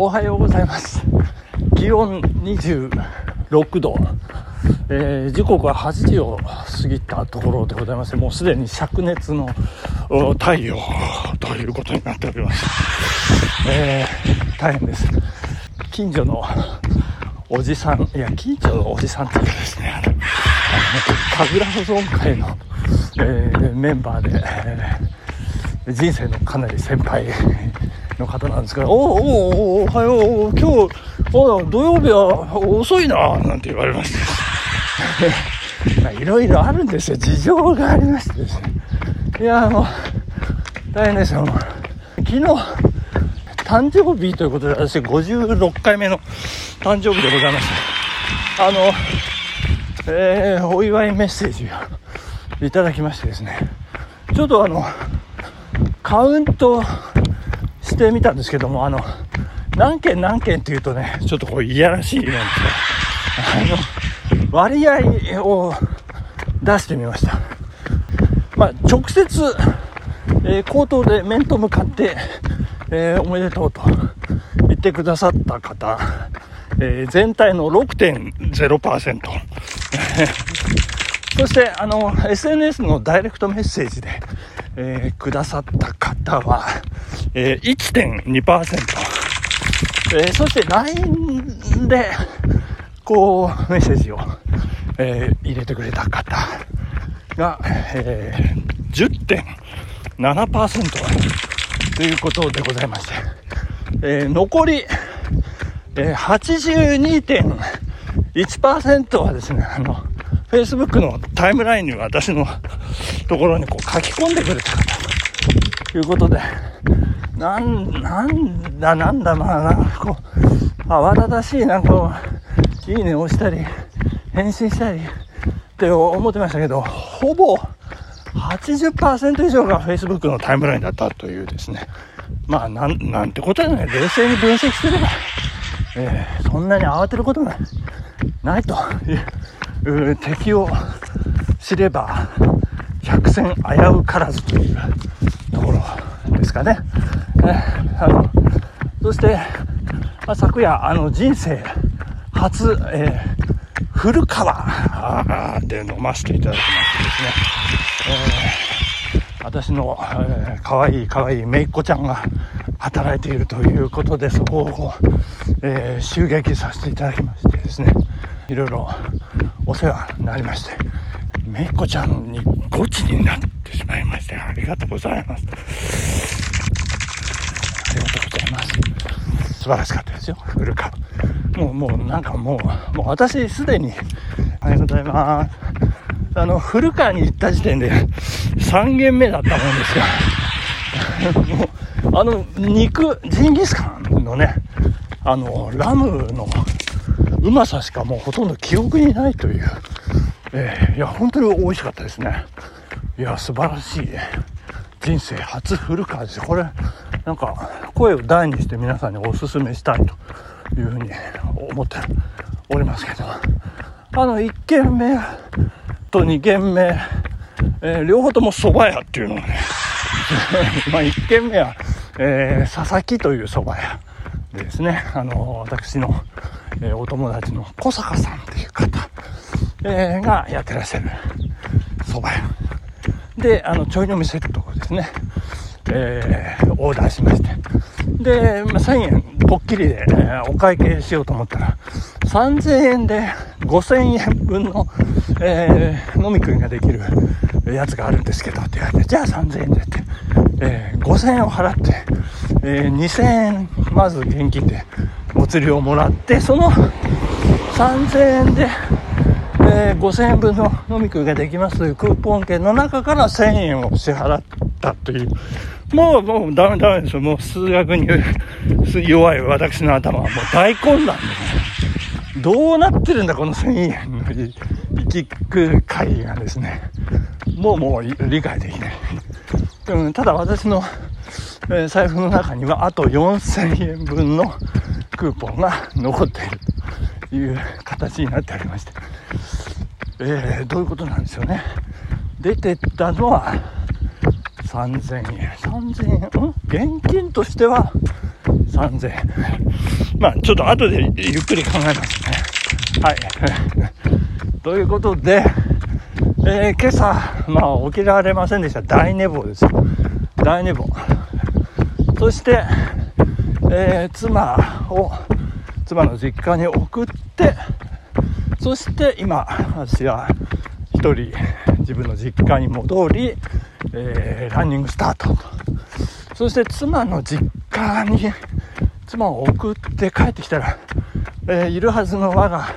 おはようございます。気温26度、えー、時刻は8時を過ぎたところでございましてもうすでに灼熱の太陽ということになっております、えー、大変です。近所のおじさんいや近所のおじさんっていうかですね神楽保存会の、えー、メンバーで、えー、人生のかなり先輩の方なんですけど、おおおおはよう、今日、お土曜日は遅いな、なんて言われまして。いろいろあるんですよ。事情がありましてですね。いや、もう、大変ですよ。昨日、誕生日ということで、私56回目の誕生日でございます。あの、えー、お祝いメッセージをいただきましてですね、ちょっとあの、カウントしてみたんですけども、あの、何件何件っていうとね、ちょっとこういやらしいなんですあの、割合を出してみました。まあ、直接、えー、口頭で面と向かって、えー、おめでとうと言ってくださった方、えー、全体の6.0%。そして、あの、SNS のダイレクトメッセージで、えー、くださった方は、えー、1.2%、えー、そして LINE で、こう、メッセージを、えー、入れてくれた方が、えー、10.7%ということでございまして、えー、残り、えー、82.1%はですね、あの、Facebook のタイムラインに私のところにこう書き込んでくれた方ということで、なん、なんだなんだ、まあな、こう、慌ただしいな、こう、いいねを押したり、返信したりって思ってましたけど、ほぼ80%以上が Facebook のタイムラインだったというですね、まあ、なん、なんてことはね、冷静に分析すれば、えー、そんなに慌てることがないという敵を知れば百戦危うからずと。いうところですかね。あのそして、まあ、昨夜あの人生初、えー、古川。で飲ませていただきましてですね、えー、私の、えー、かわいいかわいいめいっ子ちゃんが働いているということでそこを、えー、襲撃させていただきましてですね。いろいろお世話になりましてめいっ子ちゃんにゴチになってしまいましてありがとうございますありがとうございます素晴らしかった。ですよフルカもうもうなんかもうもう私すでにありがとうございますあの古川に行った。時点で3軒目だった。もんですよもうあの肉ジンギスカンのねあのラムのうまさしかもうほとんど記憶にないという、えー、いや本当に美味しかったですね。いや素晴らしい。人生初古川ですこれなんか声を大にして皆さんにおすすめしたいというふうに思っておりますけど。あの1軒目と2軒目、えー、両方とも蕎麦屋っていうのはね。まあ1軒目は、えー、佐々木という蕎麦屋でですね。あの私の、えー、お友達の小坂さんっていう方、えー、がやってらっしゃる。蕎麦屋。であのちょい飲みセットをですねえー、オーダーしまして。で、まあ、1000円ぽっきりで、えー、お会計しようと思ったら、3000円で5000円分の、えー、飲み食いができるやつがあるんですけどって言われて、じゃあ3000円でって、えー、5000円を払って、えー、2000円まず現金でお釣りをもらって、その3000円で、えー、5000円分の飲み食いができますというクーポン券の中から1000円を支払ったというもう、もうダメダメですよ。もう数学に弱い私の頭はもう大混乱で、ね、どうなってるんだ、この1000円の行き来会がですね。もうもう理解できない。うん、ただ私の、えー、財布の中にはあと4000円分のクーポンが残っているいう形になっておりまして、えー、どういうことなんですよね。出てったのは、3000円。3000円、ん？現金としては3000円。まあ、ちょっと後でゆっくり考えますね。はい。ということで、えー、今朝、まあ、起きられませんでした。大寝坊ですよ。大寝坊。そして、えー、妻を、妻の実家に送って、そして今、私は一人自分の実家に戻り、えー、ランニングスタートそして妻の実家に妻を送って帰ってきたら、えー、いるはずの我が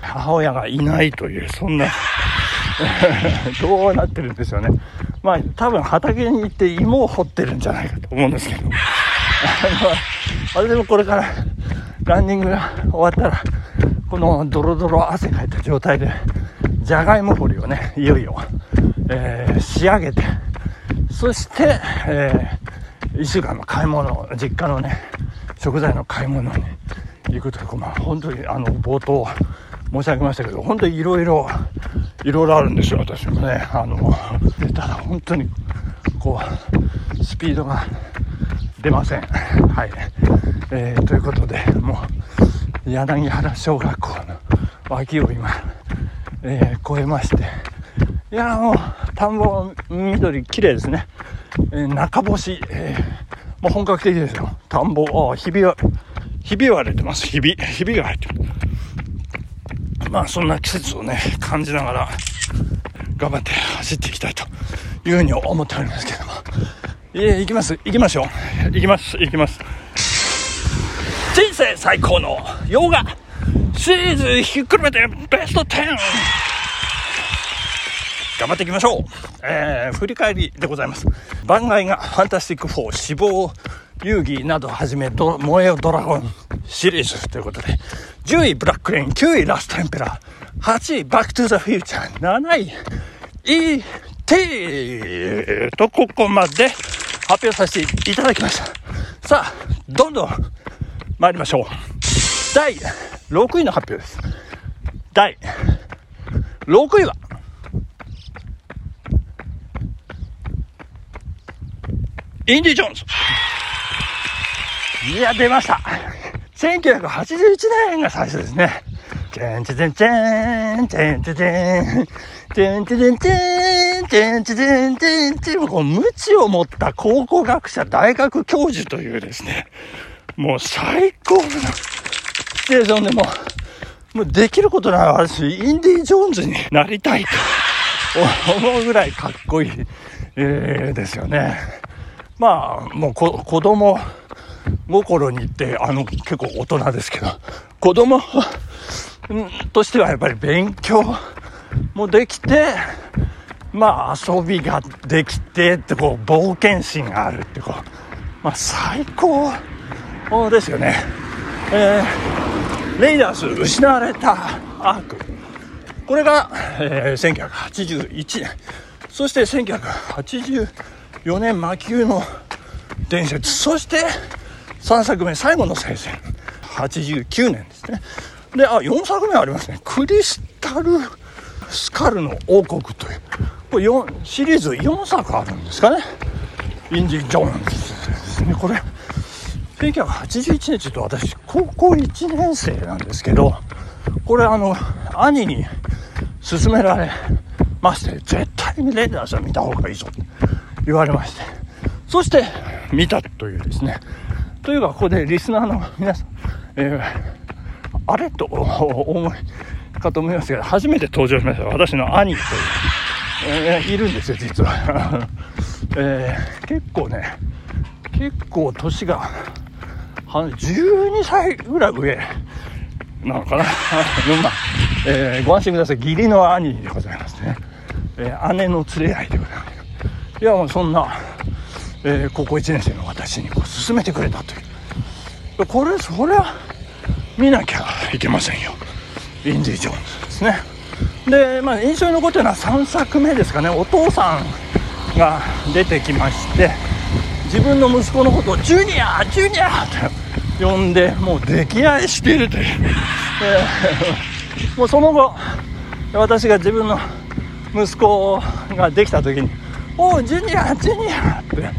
母親がいないというそんな どうなってるんですよね。まあ多分畑に行って芋を掘ってるんじゃないかと思うんですけど。あの私もこれからランニングが終わったらこのドロドロ汗かいた状態でじゃがいも掘りをねいよいよ、えー、仕上げてそして、えー、1週間の買い物実家のね食材の買い物に行くというか、まあ、本当にあの冒頭申し上げましたけど本当にいろいろいろいろあるんですよ私もね。あのただ本当にこうスピードが出ません。はい、えー、ということでもう柳原小学校の脇を今、えー、越えまして。いやもう田んぼ緑綺麗ですね、えー、中干し、えー、もう本格的ですよ。田んぼあひびはひび割れてます。ひびひびが入ってるまあそんな季節をね感じながら頑張って走っていきたいというふうに思っておりますけども。え行きます。行きましょう。行きます。行きます。人生最高の洋画シリーズひっくるめてベスト 10! 頑張っていきましょう。えー、振り返りでございます。番外がファンタスティック4、死亡遊戯などはじめ、燃えよドラゴン。シリーズということで、10位ブラックレイン、9位ラストエンペラー、8位バックトゥザフューチャー、7位 ET とここまで発表させていただきました。さあ、どんどん参りましょう。第6位の発表です。第6位は、インディ・ジョーンズ。いや、出ました。1981年が最初ですね。チェンチェチェンチェン、チェンチェチェン、チェンチェンチェン、チェンチェチェンチェン、チェン、こう、無知を持った考古学者、大学教授というですね、もう最高のシチュエーションでも、もうできることなら私、インディ・ジョーンズになりたいと思うぐらいかっこいい、えー、ですよね。まあ、もうこ子供心に行って、あの、結構大人ですけど、子供としてはやっぱり勉強もできて、まあ遊びができてってこう冒険心があるってこう、まあ最高ですよね。えー、レイダース失われたアーク。これが、えー、1981年。そして1984年魔球の伝説。そして3作目、最後の聖戦。89年ですね。で、あ、4作目ありますね。クリスタルスカルの王国という。これ4シリーズ4作あるんですかね。インディ・ジョーンズですね。これ、1981年ちょっと私、高校1年生なんですけど、これあの、兄に勧められまして、絶対にレーダーズは見た方がいいぞと言われまして、そして見たというですね。というか、ここでリスナーの皆さん、えー、あれと思いかと思いますけど、初めて登場しました。私の兄という、えー、いるんですよ、実は。えー、結構ね、結構年が、12歳ぐらい上なのかな。まあ、えー、ご安心ください。義理の兄でございますね。えー、姉の連れ合いでございます。いや、もうそんな、えー、高校1年生の私にこう勧めてくれたというこれそりゃ見なきゃいけませんよインディ・ジョーンズですねで、まあ、印象に残ってるのは3作目ですかね。お父さんが出てきまして自分の息子のことをジュニアジュニアと呼んでもう溺愛しているという、もうその後私が自分の息子ができた時に「おおジュニアジュニア!」って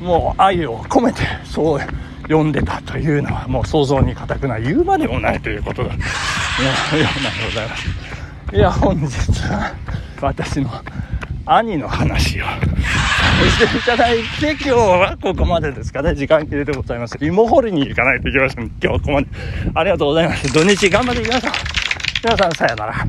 もう愛を込めてそう読んでたというのはもう想像に難くない言うまでもないということだ、ね、ようなんでございます。いや本日は私の兄の話をしていただいて今日はここまでですかね。時間切れでございます。芋掘りに行かないといけません。今日はここまで。ありがとうございます。土日頑張っていきましょう。皆さんさよなら。